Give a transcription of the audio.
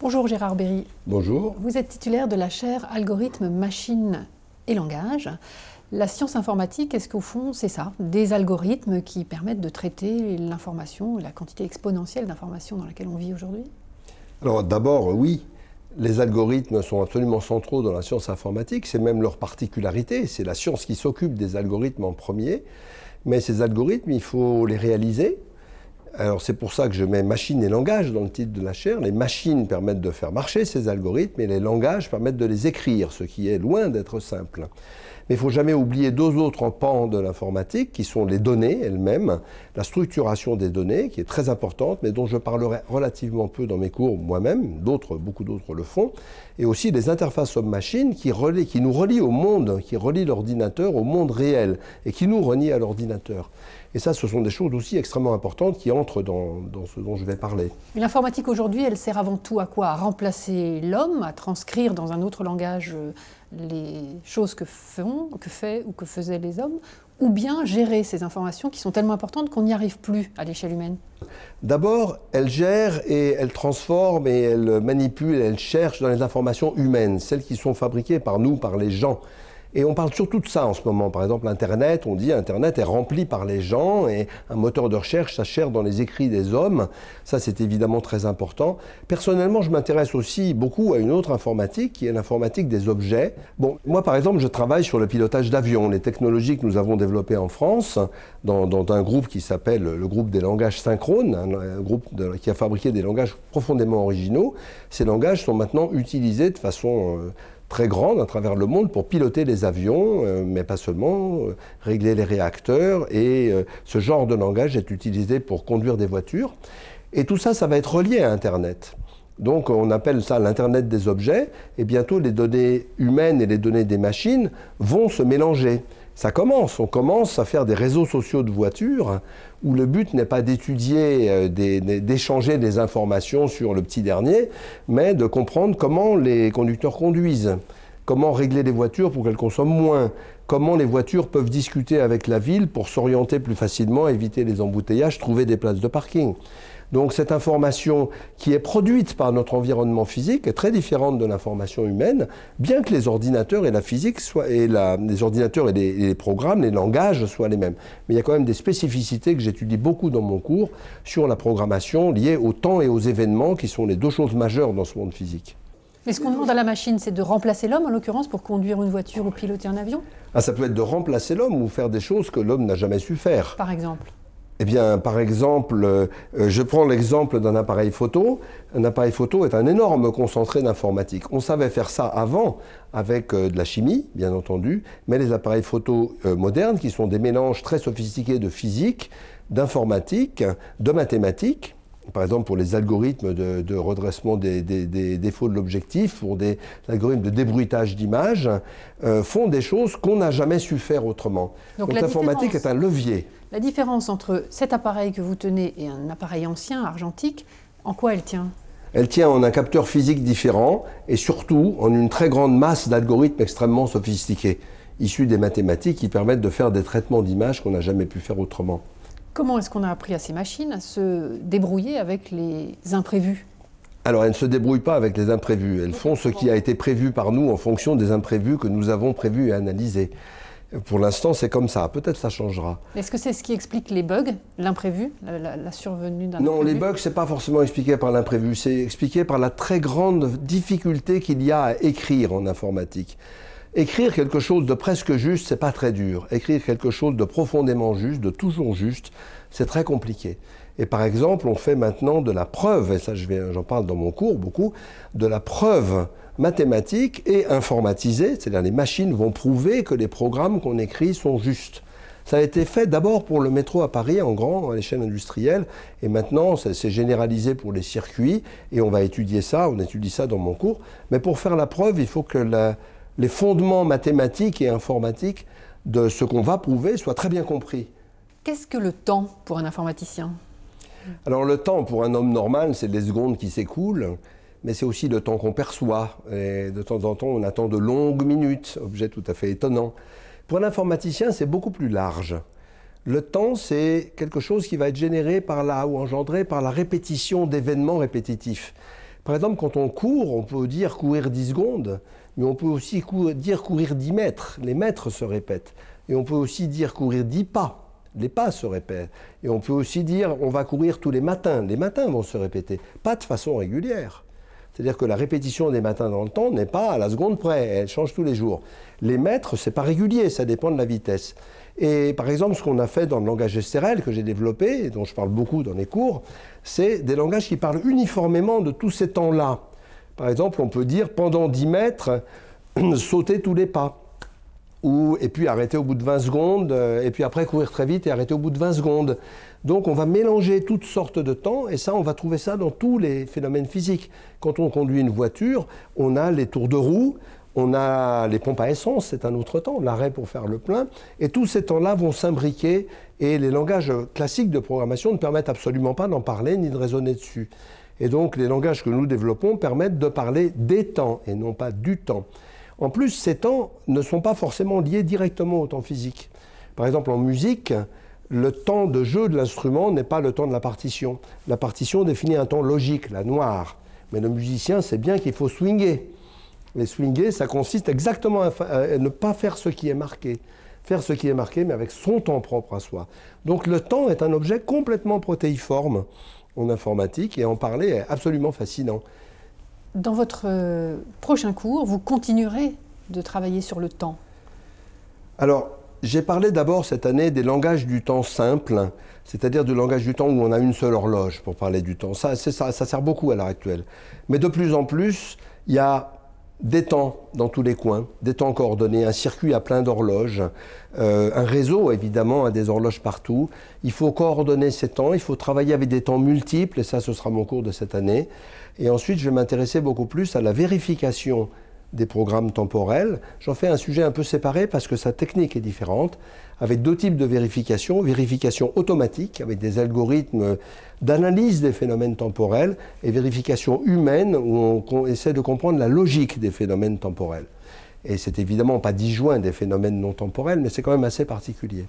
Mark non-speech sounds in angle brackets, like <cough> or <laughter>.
Bonjour Gérard Berry. Bonjour. Vous êtes titulaire de la chaire Algorithmes, machines et langage. La science informatique, est-ce qu'au fond, c'est ça? Des algorithmes qui permettent de traiter l'information, la quantité exponentielle d'informations dans laquelle on vit aujourd'hui? Alors d'abord, oui. Les algorithmes sont absolument centraux dans la science informatique, c'est même leur particularité, c'est la science qui s'occupe des algorithmes en premier, mais ces algorithmes, il faut les réaliser, alors c'est pour ça que je mets machine et langage dans le titre de la chaire. Les machines permettent de faire marcher ces algorithmes et les langages permettent de les écrire, ce qui est loin d'être simple. Mais il faut jamais oublier deux autres pans de l'informatique qui sont les données elles-mêmes, la structuration des données qui est très importante mais dont je parlerai relativement peu dans mes cours moi-même, d'autres, beaucoup d'autres le font, et aussi les interfaces homme-machine qui, qui nous relient au monde, qui relient l'ordinateur au monde réel et qui nous relient à l'ordinateur. Et ça, ce sont des choses aussi extrêmement importantes qui entrent dans, ce dont je vais parler. L'informatique aujourd'hui, elle sert avant tout à quoi? À remplacer l'homme, à transcrire dans un autre langage euh, les choses que font, que fait ou que faisaient les hommes, ou bien gérer ces informations qui sont tellement importantes qu'on n'y arrive plus à l'échelle humaine? D'abord, elle gère et elle transforme et elle manipule, elle cherche dans les informations humaines, celles qui sont fabriquées par nous, par les gens. Et on parle surtout de ça en ce moment. Par exemple, Internet, on dit Internet est rempli par les gens et un moteur de recherche, ça cherche dans les écrits des hommes. Ça, c'est évidemment très important. Personnellement, je m'intéresse aussi beaucoup à une autre informatique qui est l'informatique des objets. Bon, moi, par exemple, je travaille sur le pilotage d'avions, les technologies que nous avons développées en France dans, un groupe qui s'appelle le groupe des langages synchrones, un, groupe qui a fabriqué des langages profondément originaux. Ces langages sont maintenant utilisés de façon... Euh, très grande à travers le monde pour piloter les avions, euh, mais pas seulement, euh, régler les réacteurs. Et euh, ce genre de langage est utilisé pour conduire des voitures. Et tout ça, ça va être relié à Internet. Donc on appelle ça l'Internet des objets, et bientôt les données humaines et les données des machines vont se mélanger ça commence. On commence à faire des réseaux sociaux de voitures où le but n'est pas d'étudier, euh, d'échanger des informations sur le petit dernier, mais de comprendre comment les conducteurs conduisent, comment régler les voitures pour qu'elles consomment moins, comment les voitures peuvent discuter avec la ville pour s'orienter plus facilement, éviter les embouteillages, trouver des places de parking. Donc cette information qui est produite par notre environnement physique est très différente de l'information humaine, bien que les ordinateurs et la physique soient, et les ordinateurs et les, programmes, les langages soient les mêmes. Mais il y a quand même des spécificités que j'étudie beaucoup dans mon cours sur la programmation liée au temps et aux événements qui sont les deux choses majeures dans ce monde physique. Mais ce qu'on demande à la machine, c'est de remplacer l'homme, en l'occurrence, pour conduire une voiture ou piloter un avion? Ah, Ça peut être de remplacer l'homme ou faire des choses que l'homme n'a jamais su faire. Par exemple eh bien, par exemple, euh, je prends l'exemple d'un appareil photo. Un appareil photo est un énorme concentré d'informatique. On savait faire ça avant avec euh, de la chimie, bien entendu, mais les appareils photo euh, modernes, qui sont des mélanges très sophistiqués de physique, d'informatique, de mathématiques, par exemple pour les algorithmes de, redressement des, défauts de l'objectif, pour des algorithmes de débruitage d'images, font des choses qu'on n'a jamais su faire autrement. Donc l'informatique est un levier. La différence entre cet appareil que vous tenez et un appareil ancien, argentique, en quoi elle tient? Elle tient en un capteur physique différent et surtout en une très grande masse d'algorithmes extrêmement sophistiqués, issus des mathématiques qui permettent de faire des traitements d'images qu'on n'a jamais pu faire autrement. Comment est-ce qu'on a appris à ces machines à se débrouiller avec les imprévus? Alors, elles ne se débrouillent pas avec les imprévus. Elles font ce qui a été prévu par nous en fonction des imprévus que nous avons prévus et analysés. Pour l'instant, c'est comme ça. Peut-être ça changera. Est-ce que c'est ce qui explique les bugs, l'imprévu, la, survenue d'un Non, les bugs, c'est pas forcément expliqué par l'imprévu. C'est expliqué par la très grande difficulté qu'il y a à écrire en informatique. Écrire quelque chose de presque juste, c'est pas très dur. Écrire quelque chose de profondément juste, de toujours juste, c'est très compliqué. Et par exemple, on fait maintenant de la preuve, et ça j'en parle dans mon cours beaucoup, de la preuve mathématique et informatisée, c'est-à-dire les machines vont prouver que les programmes qu'on écrit sont justes. Ça a été fait d'abord pour le métro à Paris en grand, à l'échelle industrielle, et maintenant c'est généralisé pour les circuits, et on va étudier ça, on étudie ça dans mon cours. Mais pour faire la preuve, il faut que les fondements mathématiques et informatiques de ce qu'on va prouver soient très bien compris. Qu'est-ce que le temps pour un informaticien? Alors le temps pour un homme normal, c'est les secondes qui s'écoulent, mais c'est aussi le temps qu'on perçoit. Et de temps en temps, on attend de longues minutes, objet tout à fait étonnant. Pour un informaticien, c'est beaucoup plus large. Le temps, c'est quelque chose qui va être généré par la, ou engendré par la répétition d'événements répétitifs. Par exemple, quand on court, on peut dire courir 10 secondes, mais on peut aussi dire courir 10 mètres. Les mètres se répètent. Et on peut aussi dire courir 10 pas. Les pas se répètent. Et on peut aussi dire on va courir tous les matins. Les matins vont se répéter. Pas de façon régulière. C'est-à-dire que la répétition des matins dans le temps n'est pas à la seconde près, elle change tous les jours. Les mètres, c'est pas régulier, ça dépend de la vitesse. Et par exemple, ce qu'on a fait dans le langage SRL que j'ai développé, et dont je parle beaucoup dans les cours, c'est des langages qui parlent uniformément de tous ces temps-là. Par exemple, on peut dire pendant 10 mètres, <clears throat> sauter tous les pas. Ou, et puis arrêter au bout de 20 secondes, euh, et puis après courir très vite et arrêter au bout de 20 secondes. Donc on va mélanger toutes sortes de temps, et ça, on va trouver ça dans tous les phénomènes physiques. Quand on conduit une voiture, on a les tours de roue, on a les pompes à essence, c'est un autre temps, l'arrêt pour faire le plein, et tous ces temps-là vont s'imbriquer, et les langages classiques de programmation ne permettent absolument pas d'en parler ni de raisonner dessus. Et donc les langages que nous développons permettent de parler des temps et non pas du temps. En plus, ces temps ne sont pas forcément liés directement au temps physique. Par exemple, en musique, le temps de jeu de l'instrument n'est pas le temps de la partition. La partition définit un temps logique, la noire. Mais le musicien sait bien qu'il faut swinger. Et swinger, ça consiste exactement à, ne pas faire ce qui est marqué. Faire ce qui est marqué, mais avec son temps propre à soi. Donc le temps est un objet complètement protéiforme en informatique et en parler est absolument fascinant. Dans votre euh, prochain cours, vous continuerez de travailler sur le temps. Alors, j'ai parlé d'abord cette année des langages du temps simples, c'est-à-dire du langage du temps où on a une seule horloge pour parler du temps. Ça, ça, ça sert beaucoup à l'heure actuelle. Mais de plus en plus, il y a des temps dans tous les coins, des temps coordonnés, un circuit à plein d'horloges, euh, un réseau évidemment à des horloges partout. Il faut coordonner ces temps, il faut travailler avec des temps multiples, et ça ce sera mon cours de cette année. Et ensuite je vais m'intéresser beaucoup plus à la vérification des programmes temporels. J'en fais un sujet un peu séparé parce que sa technique est différente, avec deux types de vérification. Vérification automatique, avec des algorithmes d'analyse des phénomènes temporels, et vérification humaine, où on, essaie de comprendre la logique des phénomènes temporels. Et c'est évidemment pas disjoint des phénomènes non temporels, mais c'est quand même assez particulier.